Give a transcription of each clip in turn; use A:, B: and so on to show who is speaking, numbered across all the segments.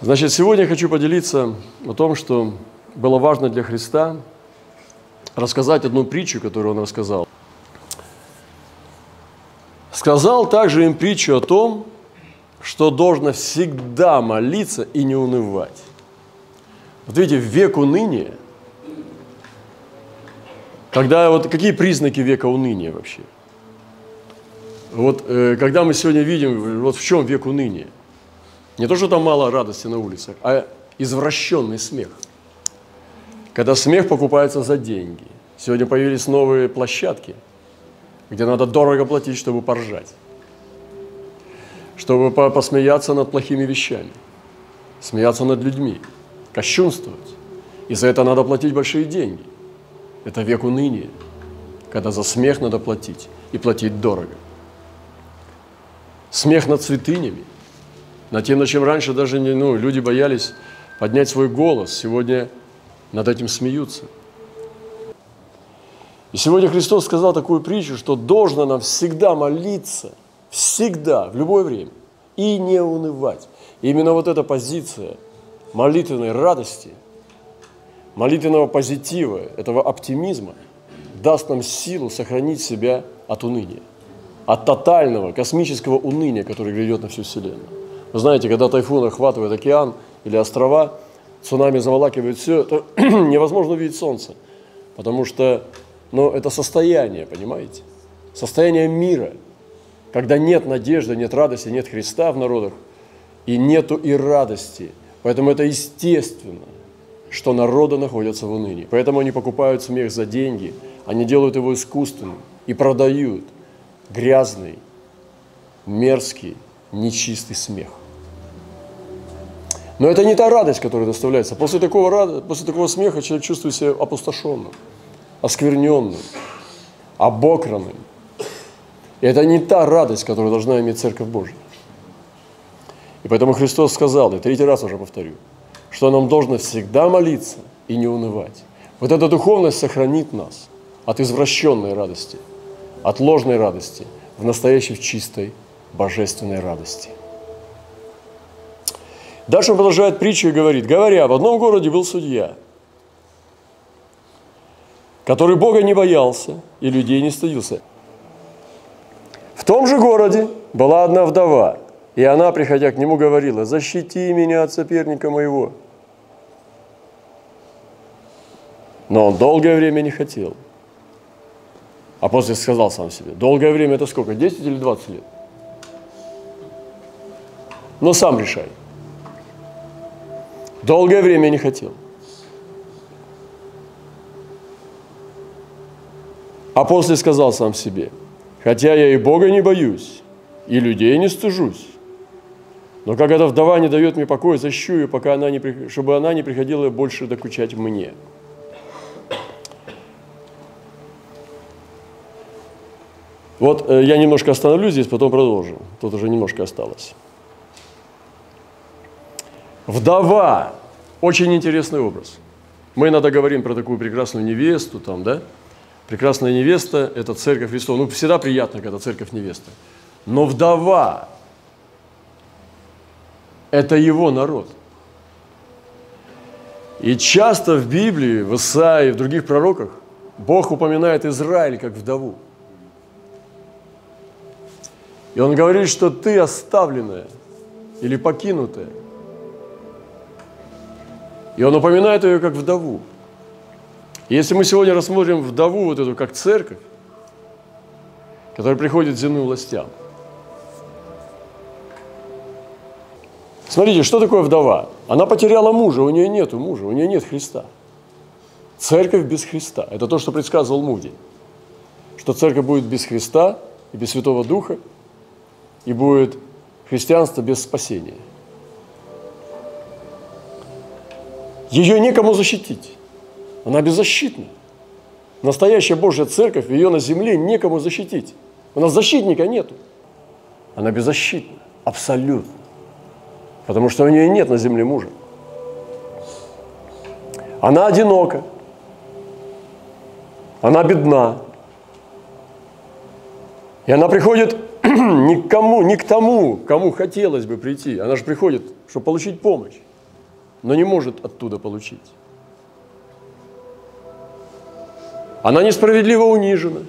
A: Значит, сегодня я хочу поделиться о том, что было важно для Христа рассказать одну притчу, которую Он рассказал. Сказал также им притчу о том, что должно всегда молиться и не унывать. Вот видите, в век уныния, когда вот какие признаки века уныния вообще? Вот э, когда мы сегодня видим, вот в чем век уныния? Не то, что там мало радости на улицах, а извращенный смех. Когда смех покупается за деньги. Сегодня появились новые площадки, где надо дорого платить, чтобы поржать. Чтобы посмеяться над плохими вещами. Смеяться над людьми. Кощунствовать. И за это надо платить большие деньги. Это век уныния, когда за смех надо платить. И платить дорого. Смех над святынями – над тем, над чем раньше даже не, ну, люди боялись поднять свой голос. Сегодня над этим смеются. И сегодня Христос сказал такую притчу, что должно нам всегда молиться, всегда, в любое время, и не унывать. И именно вот эта позиция молитвенной радости, молитвенного позитива, этого оптимизма даст нам силу сохранить себя от уныния, от тотального космического уныния, которое грядет на всю Вселенную. Вы знаете, когда тайфун охватывает океан или острова, цунами заволакивает все, то невозможно увидеть солнце, потому что ну, это состояние, понимаете? Состояние мира, когда нет надежды, нет радости, нет Христа в народах, и нету и радости. Поэтому это естественно, что народы находятся в унынии. Поэтому они покупают смех за деньги, они делают его искусственным и продают грязный, мерзкий, нечистый смех. Но это не та радость, которая доставляется. После такого, после такого смеха человек чувствует себя опустошенным, оскверненным, обокранным. И это не та радость, которую должна иметь Церковь Божья. И поэтому Христос сказал, и третий раз уже повторю, что нам должно всегда молиться и не унывать. Вот эта духовность сохранит нас от извращенной радости, от ложной радости в настоящей чистой божественной радости. Дальше он продолжает притчу и говорит, говоря, в одном городе был судья, который Бога не боялся и людей не стыдился. В том же городе была одна вдова, и она, приходя к нему, говорила, «Защити меня от соперника моего». Но он долгое время не хотел. А после сказал сам себе, долгое время это сколько, 10 или 20 лет? Но сам решай. Долгое время не хотел. А после сказал сам себе, хотя я и Бога не боюсь, и людей не стыжусь, но как эта вдова не дает мне покоя, защищу ее, пока она не, чтобы она не приходила больше докучать мне. Вот э, я немножко остановлюсь здесь, потом продолжим. Тут уже немножко осталось. Вдова. Очень интересный образ. Мы иногда говорим про такую прекрасную невесту, там, да? Прекрасная невеста – это церковь Христова. Ну, всегда приятно, когда церковь невеста. Но вдова – это его народ. И часто в Библии, в Исаии, в других пророках Бог упоминает Израиль как вдову. И Он говорит, что ты оставленная или покинутая – и он упоминает ее как вдову. если мы сегодня рассмотрим вдову вот эту как церковь, которая приходит к земным властям, Смотрите, что такое вдова? Она потеряла мужа, у нее нет мужа, у нее нет Христа. Церковь без Христа. Это то, что предсказывал Муди. Что церковь будет без Христа и без Святого Духа, и будет христианство без спасения. Ее некому защитить. Она беззащитна. Настоящая Божья церковь, ее на земле некому защитить. У нас защитника нету. Она беззащитна, абсолютно. Потому что у нее нет на земле мужа. Она одинока. Она бедна. И она приходит ни к кому, ни к тому, кому хотелось бы прийти. Она же приходит чтобы получить помощь, но не может оттуда получить. Она несправедливо унижена.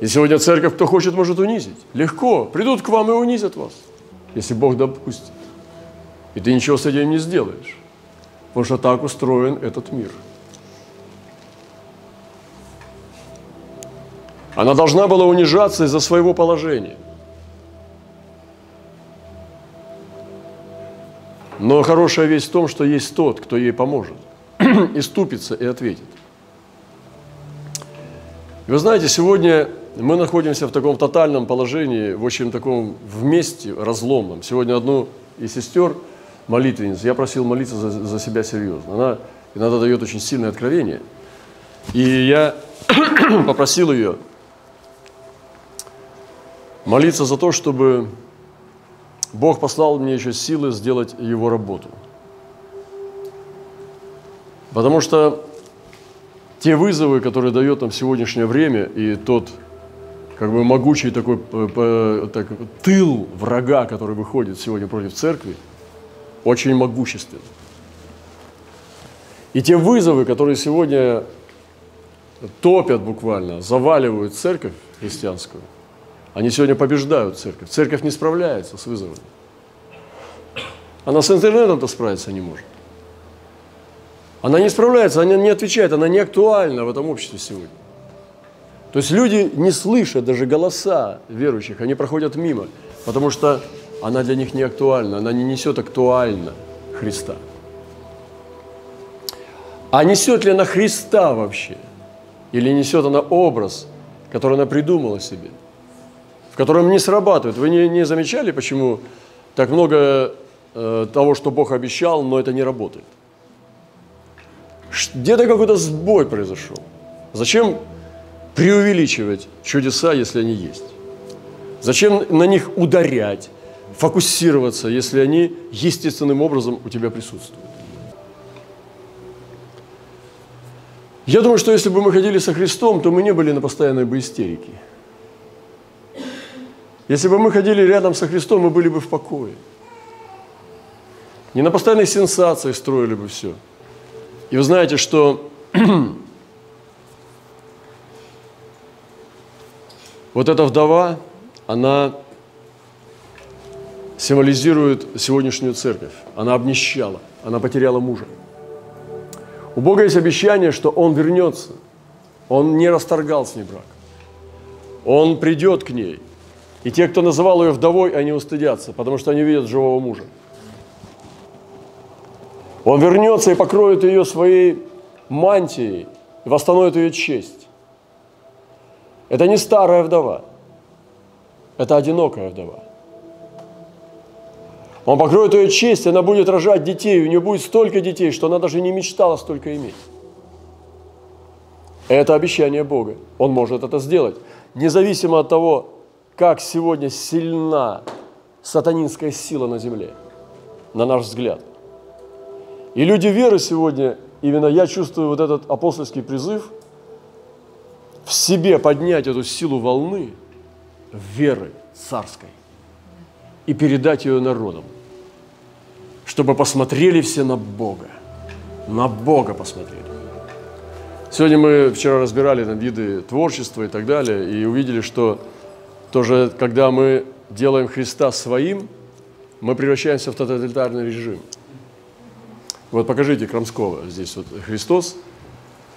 A: И сегодня церковь, кто хочет, может унизить. Легко. Придут к вам и унизят вас, если Бог допустит. И ты ничего с этим не сделаешь. Потому что так устроен этот мир. Она должна была унижаться из-за своего положения. Но хорошая весть в том, что есть тот, кто ей поможет, и ступится, и ответит. Вы знаете, сегодня мы находимся в таком тотальном положении, в очень таком вместе разломном. Сегодня одну из сестер, молитвенниц, я просил молиться за, за себя серьезно. Она иногда дает очень сильное откровение. И я попросил ее молиться за то, чтобы Бог послал мне еще силы сделать его работу. Потому что те вызовы, которые дает нам сегодняшнее время, и тот как бы могучий такой так, тыл врага, который выходит сегодня против церкви, очень могущественный. И те вызовы, которые сегодня топят буквально, заваливают церковь христианскую, они сегодня побеждают церковь. Церковь не справляется с вызовами. Она с интернетом-то справиться не может. Она не справляется, она не отвечает, она не актуальна в этом обществе сегодня. То есть люди не слышат даже голоса верующих, они проходят мимо, потому что она для них не актуальна, она не несет актуально Христа. А несет ли она Христа вообще? Или несет она образ, который она придумала себе, в котором не срабатывает? Вы не, не замечали, почему так много э, того, что Бог обещал, но это не работает? Где-то какой-то сбой произошел. Зачем преувеличивать чудеса, если они есть? Зачем на них ударять, фокусироваться, если они естественным образом у тебя присутствуют? Я думаю, что если бы мы ходили со Христом, то мы не были на постоянной бы истерике. Если бы мы ходили рядом со Христом, мы были бы в покое. Не на постоянной сенсации строили бы все – и вы знаете, что вот эта вдова, она символизирует сегодняшнюю церковь. Она обнищала, она потеряла мужа. У Бога есть обещание, что Он вернется. Он не расторгал с ней брак. Он придет к ней. И те, кто называл ее вдовой, они устыдятся, потому что они видят живого мужа. Он вернется и покроет ее своей мантией и восстановит ее честь. Это не старая вдова, это одинокая вдова. Он покроет ее честь, и она будет рожать детей, у нее будет столько детей, что она даже не мечтала столько иметь. Это обещание Бога. Он может это сделать. Независимо от того, как сегодня сильна сатанинская сила на земле, на наш взгляд – и люди веры сегодня, именно я чувствую вот этот апостольский призыв в себе поднять эту силу волны веры царской и передать ее народам, чтобы посмотрели все на Бога, на Бога посмотрели. Сегодня мы вчера разбирали там виды творчества и так далее, и увидели, что тоже, когда мы делаем Христа своим, мы превращаемся в тоталитарный режим – вот покажите Крамского. Здесь вот Христос.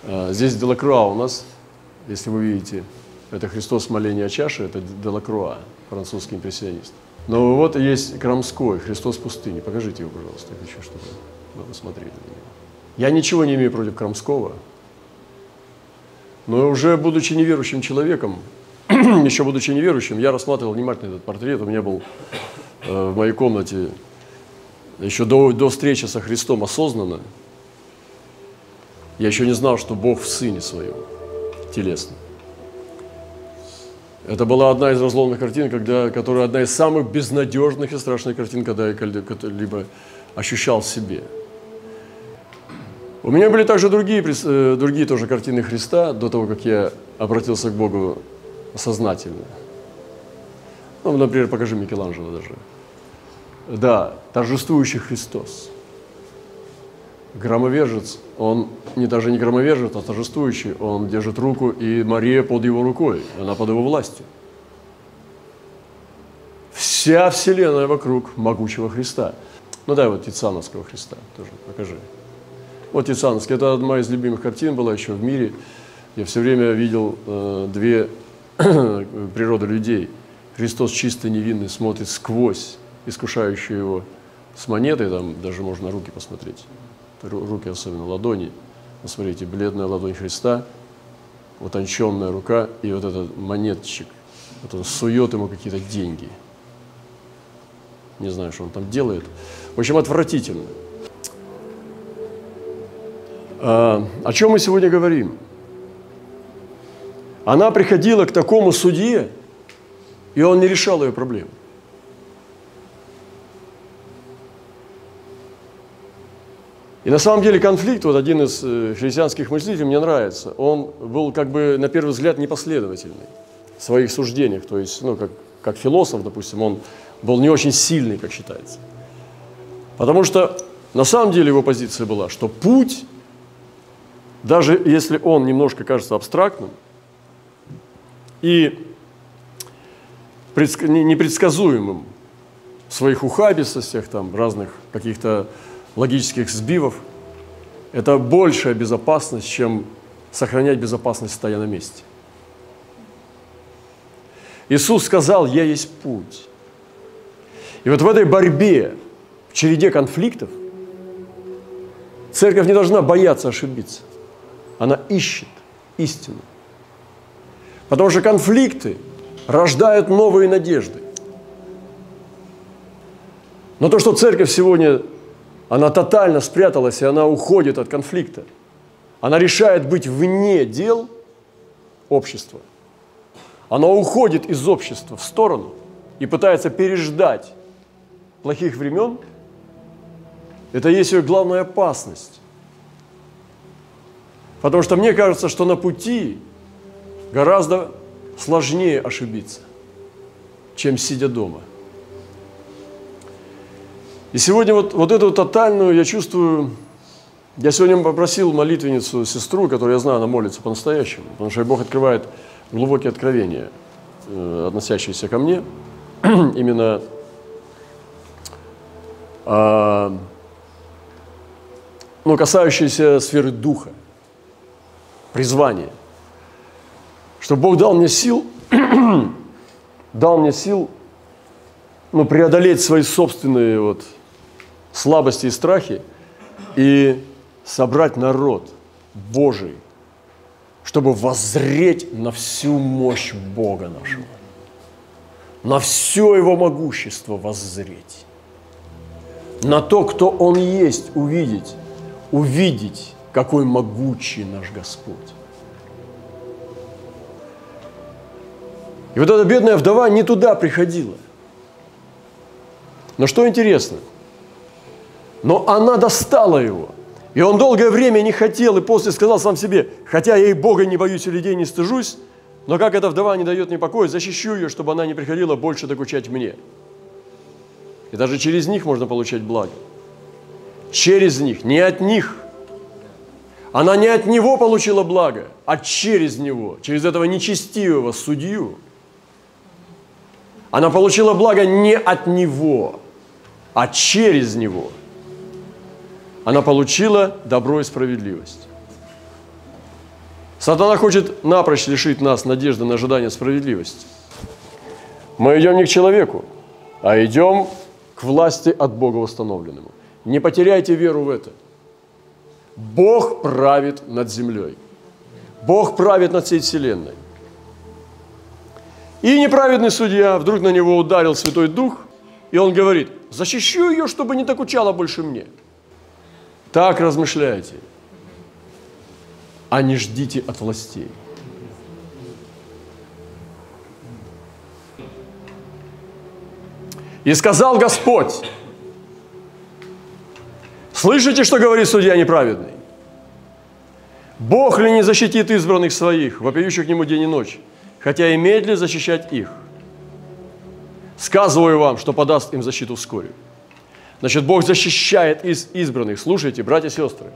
A: А, здесь Делакруа у нас, если вы видите. Это Христос моления чаши, это Делакруа, французский импрессионист. Но вот есть Крамской, Христос пустыни. Покажите его, пожалуйста, я хочу, чтобы вы посмотрели на него. Я ничего не имею против Крамского, но уже будучи неверующим человеком, еще будучи неверующим, я рассматривал внимательно этот портрет. У меня был э, в моей комнате еще до, до встречи со Христом осознанно, я еще не знал, что Бог в Сыне Своем, телесно. Это была одна из разломных картин, когда, которая одна из самых безнадежных и страшных картин, когда я либо ощущал в себе. У меня были также другие, э, другие тоже картины Христа до того, как я обратился к Богу сознательно. Ну, например, покажи Микеланджело даже. да, торжествующий Христос. Громовержец, он не даже не громовержец, а торжествующий, он держит руку, и Мария под его рукой, она под его властью. Вся вселенная вокруг могучего Христа. Ну дай вот Тициановского Христа тоже покажи. Вот Тициановский, это одна из любимых картин была еще в мире. Я все время видел э, две природы людей. Христос чисто невинный смотрит сквозь искушающую его с монетой, там даже можно руки посмотреть, руки особенно, ладони. Посмотрите, бледная ладонь Христа, утонченная рука, и вот этот монетчик, вот он сует ему какие-то деньги. Не знаю, что он там делает. В общем, отвратительно. А, о чем мы сегодня говорим? Она приходила к такому судье, и он не решал ее проблем. И на самом деле конфликт, вот один из э, христианских мыслителей мне нравится, он был как бы на первый взгляд непоследовательный в своих суждениях. То есть, ну, как, как философ, допустим, он был не очень сильный, как считается. Потому что на самом деле его позиция была, что путь, даже если он немножко кажется абстрактным и непредсказуемым в своих ухабистостях, там, разных каких-то логических сбивов, это большая безопасность, чем сохранять безопасность, стоя на месте. Иисус сказал, я есть путь. И вот в этой борьбе, в череде конфликтов, церковь не должна бояться ошибиться. Она ищет истину. Потому что конфликты рождают новые надежды. Но то, что церковь сегодня она тотально спряталась, и она уходит от конфликта. Она решает быть вне дел общества. Она уходит из общества в сторону и пытается переждать плохих времен. Это есть ее главная опасность. Потому что мне кажется, что на пути гораздо сложнее ошибиться, чем сидя дома – и сегодня вот, вот эту тотальную я чувствую, я сегодня попросил молитвенницу, сестру, которую я знаю, она молится по-настоящему, потому что Бог открывает глубокие откровения, э, относящиеся ко мне, именно э, ну, касающиеся сферы духа, призвания. Что Бог дал мне сил, дал мне сил ну, преодолеть свои собственные вот, слабости и страхи и собрать народ Божий, чтобы воззреть на всю мощь Бога нашего, на все Его могущество воззреть, на то, кто Он есть, увидеть, увидеть, какой могучий наш Господь. И вот эта бедная вдова не туда приходила. Но что интересно – но она достала его. И он долгое время не хотел, и после сказал сам себе, хотя я и Бога не боюсь, и людей не стыжусь, но как эта вдова не дает мне покоя, защищу ее, чтобы она не приходила больше докучать мне. И даже через них можно получать благо. Через них, не от них. Она не от него получила благо, а через него, через этого нечестивого судью. Она получила благо не от него, а через него – она получила добро и справедливость. Сатана хочет напрочь лишить нас надежды на ожидание справедливости. Мы идем не к человеку, а идем к власти от Бога установленному. Не потеряйте веру в это. Бог правит над землей. Бог правит над всей вселенной. И неправедный судья вдруг на него ударил Святой Дух, и он говорит, защищу ее, чтобы не докучала больше мне. Так размышляйте, а не ждите от властей. И сказал Господь, слышите, что говорит судья неправедный? Бог ли не защитит избранных своих, вопиющих к нему день и ночь, хотя имеет ли защищать их? Сказываю вам, что подаст им защиту вскоре. Значит, Бог защищает из избранных. Слушайте, братья и сестры.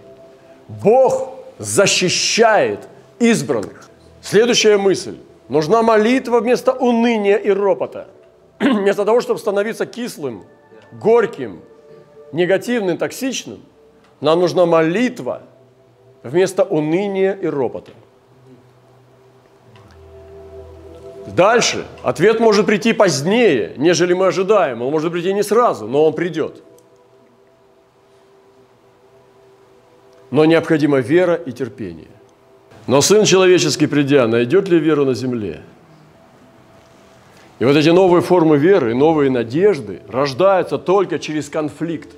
A: Бог защищает избранных. Следующая мысль. Нужна молитва вместо уныния и ропота. Вместо того, чтобы становиться кислым, горьким, негативным, токсичным, нам нужна молитва вместо уныния и ропота. Дальше. Ответ может прийти позднее, нежели мы ожидаем. Он может прийти не сразу, но он придет. Но необходима вера и терпение. Но Сын Человеческий, придя, найдет ли веру на земле? И вот эти новые формы веры, новые надежды рождаются только через конфликт,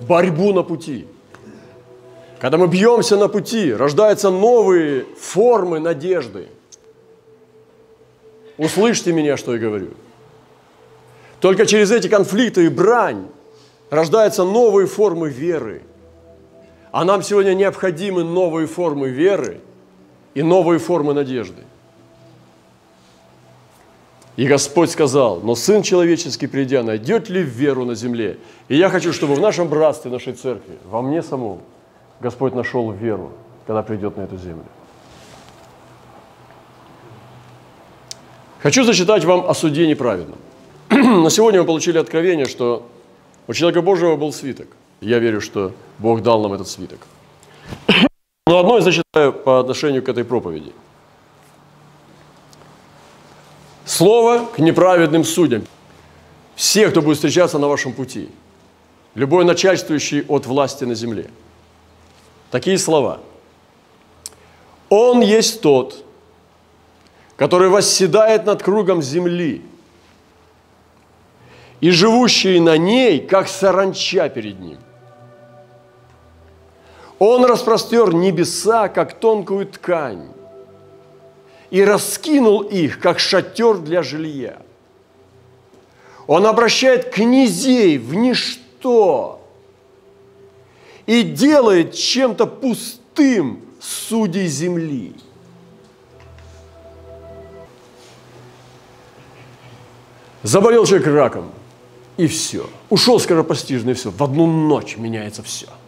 A: борьбу на пути. Когда мы бьемся на пути, рождаются новые формы надежды. Услышьте меня, что я говорю. Только через эти конфликты и брань рождаются новые формы веры. А нам сегодня необходимы новые формы веры и новые формы надежды. И Господь сказал, но Сын Человеческий, придя, найдет ли веру на земле? И я хочу, чтобы в нашем братстве, нашей церкви, во мне самом, Господь нашел веру, когда придет на эту землю. Хочу зачитать вам о суде неправедном. На сегодня мы получили откровение, что у человека Божьего был свиток. Я верю, что Бог дал нам этот свиток. Но одно я зачитаю по отношению к этой проповеди – Слово к неправедным судьям. Все, кто будет встречаться на вашем пути, любой начальствующий от власти на земле. Такие слова. Он есть тот, который восседает над кругом земли, и живущие на ней, как саранча перед ним. Он распростер небеса, как тонкую ткань, и раскинул их, как шатер для жилья. Он обращает князей в ничто и делает чем-то пустым судей земли. Заболел человек раком, и все. Ушел скоропостижно, и все. В одну ночь меняется все –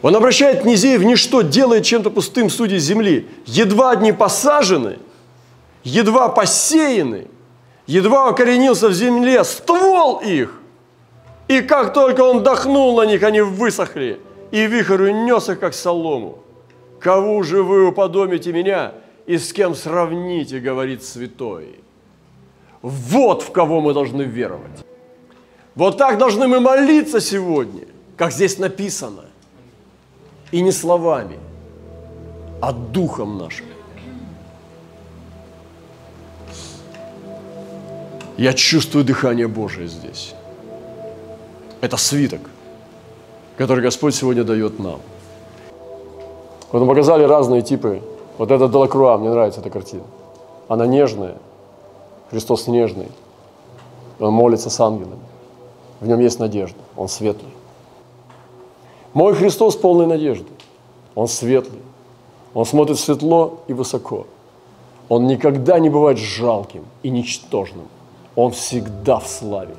A: он обращает князей в ничто, делает чем-то пустым судей земли. Едва одни посажены, едва посеяны, едва укоренился в земле ствол их. И как только он дохнул на них, они высохли, и вихрь унес их, как солому. Кого же вы уподобите меня, и с кем сравните, говорит святой. Вот в кого мы должны веровать. Вот так должны мы молиться сегодня, как здесь написано. И не словами, а духом нашим. Я чувствую дыхание Божие здесь. Это свиток, который Господь сегодня дает нам. Вот мы показали разные типы. Вот это Делакруа, мне нравится эта картина. Она нежная, Христос нежный. Он молится с ангелами. В нем есть надежда, он светлый. Мой Христос полной надежды. Он светлый. Он смотрит светло и высоко. Он никогда не бывает жалким и ничтожным. Он всегда в славе.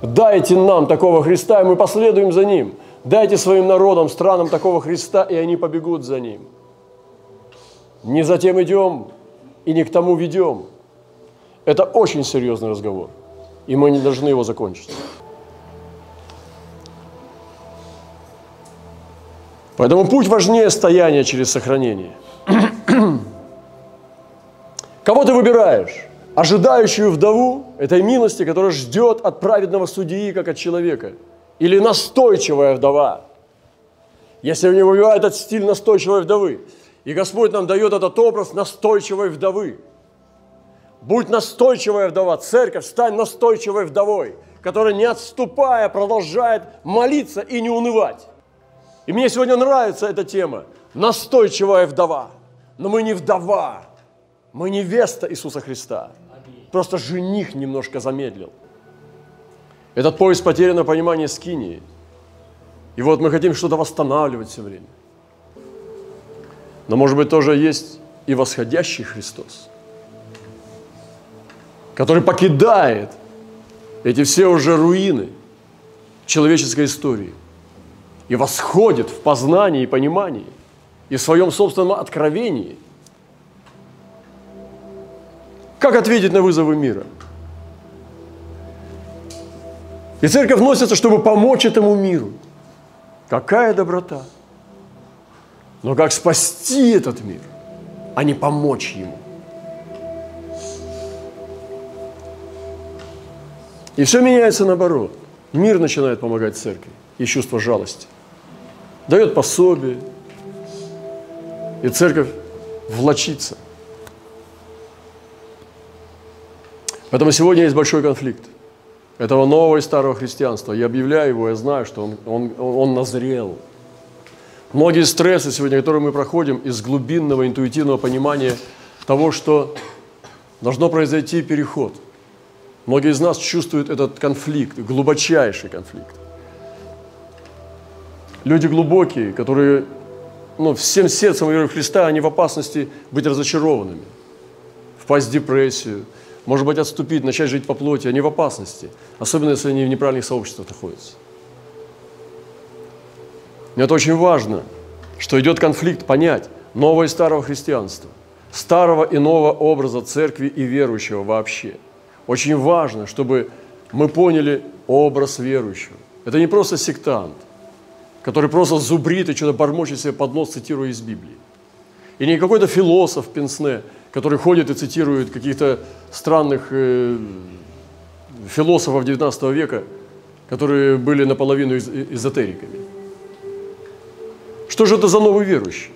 A: Дайте нам такого Христа, и мы последуем за Ним. Дайте своим народам, странам такого Христа, и они побегут за Ним. Не за тем идем и не к тому ведем. Это очень серьезный разговор, и мы не должны его закончить. Поэтому путь важнее стояния через сохранение. Кого ты выбираешь? Ожидающую вдову этой милости, которая ждет от праведного судьи, как от человека? Или настойчивая вдова? Если не выбирают этот стиль настойчивой вдовы, и Господь нам дает этот образ настойчивой вдовы. Будь настойчивая вдова, церковь, стань настойчивой вдовой, которая не отступая продолжает молиться и не унывать. И мне сегодня нравится эта тема. Настойчивая вдова. Но мы не вдова. Мы невеста Иисуса Христа. Просто жених немножко замедлил. Этот поезд потеряно понимание скинии. И вот мы хотим что-то восстанавливать все время. Но может быть тоже есть и восходящий Христос, который покидает эти все уже руины человеческой истории и восходит в познании и понимании и в своем собственном откровении. Как ответить на вызовы мира? И церковь носится, чтобы помочь этому миру. Какая доброта! Но как спасти этот мир, а не помочь ему? И все меняется наоборот. Мир начинает помогать церкви и чувство жалости. Дает пособие, и церковь влочится. Поэтому сегодня есть большой конфликт этого нового и старого христианства. Я объявляю его, я знаю, что он, он, он назрел. Многие стрессы сегодня, которые мы проходим из глубинного интуитивного понимания того, что должно произойти переход – Многие из нас чувствуют этот конфликт, глубочайший конфликт. Люди глубокие, которые ну, всем сердцем веры в Христа, они в опасности быть разочарованными, впасть в депрессию, может быть, отступить, начать жить по плоти, они в опасности, особенно если они в неправильных сообществах находятся. Но это очень важно, что идет конфликт, понять нового и старого христианства, старого и нового образа церкви и верующего вообще – очень важно, чтобы мы поняли образ верующего. Это не просто сектант, который просто зубрит и что-то бормочет себе под нос, цитируя из Библии. И не какой-то философ Пенсне, который ходит и цитирует каких-то странных э, философов XIX века, которые были наполовину эзотериками. Что же это за новый верующий?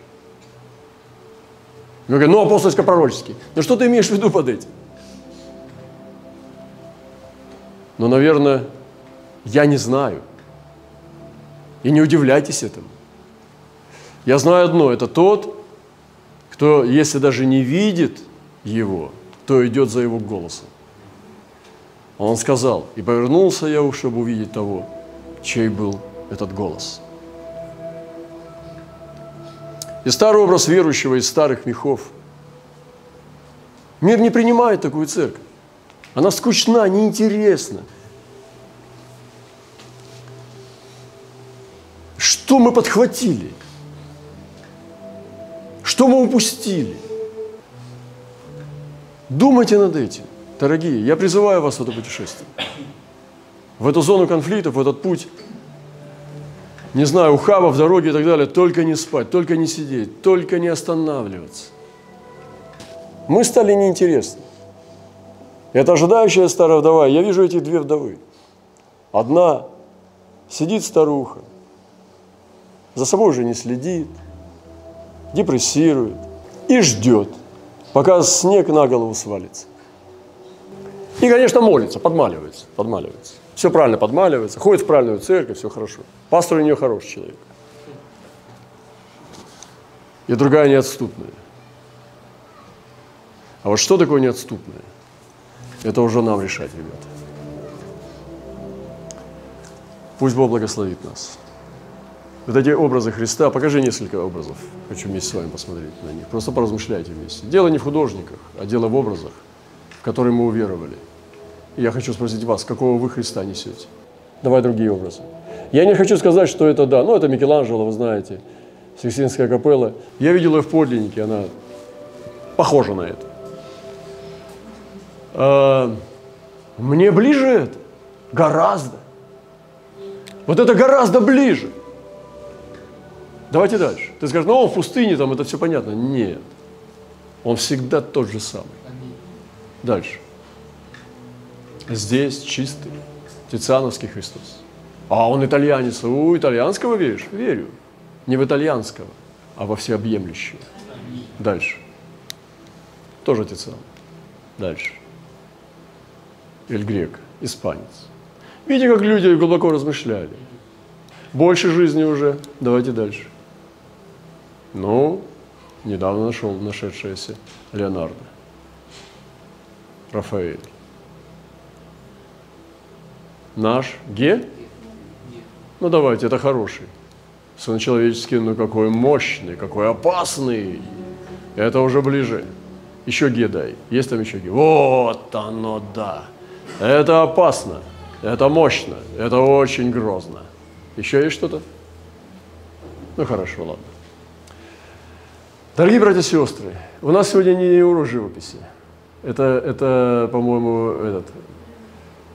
A: Мы говорим, ну, апостольско-пророческий. Ну, что ты имеешь в виду под этим? Но, наверное, я не знаю. И не удивляйтесь этому. Я знаю одно, это тот, кто, если даже не видит его, то идет за его голосом. Он сказал, и повернулся я, чтобы увидеть того, чей был этот голос. И старый образ верующего из старых мехов. Мир не принимает такую церковь. Она скучна, неинтересна. Что мы подхватили? Что мы упустили? Думайте над этим, дорогие. Я призываю вас в это путешествие. В эту зону конфликтов, в этот путь, не знаю, ухаба в дороге и так далее, только не спать, только не сидеть, только не останавливаться. Мы стали неинтересны. Это ожидающая старая вдова. Я вижу эти две вдовы. Одна сидит старуха, за собой уже не следит, депрессирует и ждет, пока снег на голову свалится. И, конечно, молится, подмаливается, подмаливается. Все правильно подмаливается, ходит в правильную церковь, все хорошо. Пастор у нее хороший человек. И другая неотступная. А вот что такое неотступное? Это уже нам решать, ребята. Пусть Бог благословит нас. Вот эти образы Христа, покажи несколько образов. Хочу вместе с вами посмотреть на них. Просто поразмышляйте вместе. Дело не в художниках, а дело в образах, в которые мы уверовали. И я хочу спросить вас, какого вы Христа несете? Давай другие образы. Я не хочу сказать, что это да. Ну, это Микеланджело, вы знаете, Сикстинская капелла. Я видел ее в подлиннике, она похожа на это. А, мне ближе это, гораздо. Вот это гораздо ближе. Давайте дальше. Ты скажешь, ну он в пустыне, там это все понятно. Нет. Он всегда тот же самый. Дальше. Здесь чистый, Тициановский Христос. А он итальянец. У итальянского веришь? Верю. Не в итальянского, а во всеобъемлющего. Дальше. Тоже Тициан. Дальше. Эль Грек, испанец. Видите, как люди глубоко размышляли. Больше жизни уже. Давайте дальше. Ну, недавно нашел нашедшееся Леонардо. Рафаэль. Наш Ге? Ну давайте, это хороший. Сын человеческий, ну какой мощный, какой опасный. Это уже ближе. Еще Ге дай. Есть там еще Ге? Вот оно, да. Это опасно. Это мощно, это очень грозно. Еще есть что-то? Ну хорошо, ладно. Дорогие братья и сестры, у нас сегодня не урок живописи. Это, это по-моему, этот,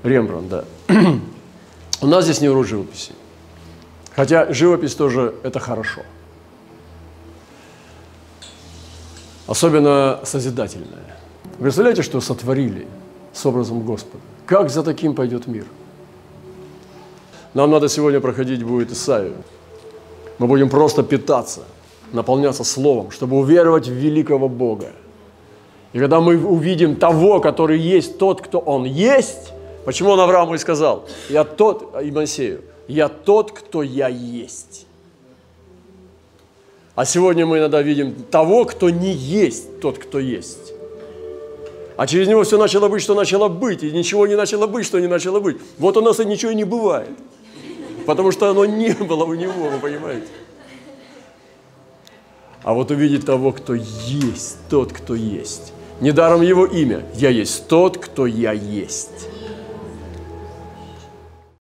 A: Рембрандт, да. у нас здесь не урок живописи. Хотя живопись тоже это хорошо. Особенно созидательная. Вы представляете, что сотворили с образом Господа? Как за таким пойдет мир? Нам надо сегодня проходить будет Исаию. Мы будем просто питаться, наполняться Словом, чтобы уверовать в великого Бога. И когда мы увидим того, который есть тот, кто Он есть, почему Он Аврааму и сказал, я тот, и Моисею, я тот, кто я есть. А сегодня мы иногда видим того, кто не есть тот, кто есть. А через него все начало быть, что начало быть, и ничего не начало быть, что не начало быть. Вот у нас и ничего не бывает, потому что оно не было у него, вы понимаете. А вот увидеть того, кто есть, тот, кто есть. Недаром его имя. Я есть тот, кто я есть.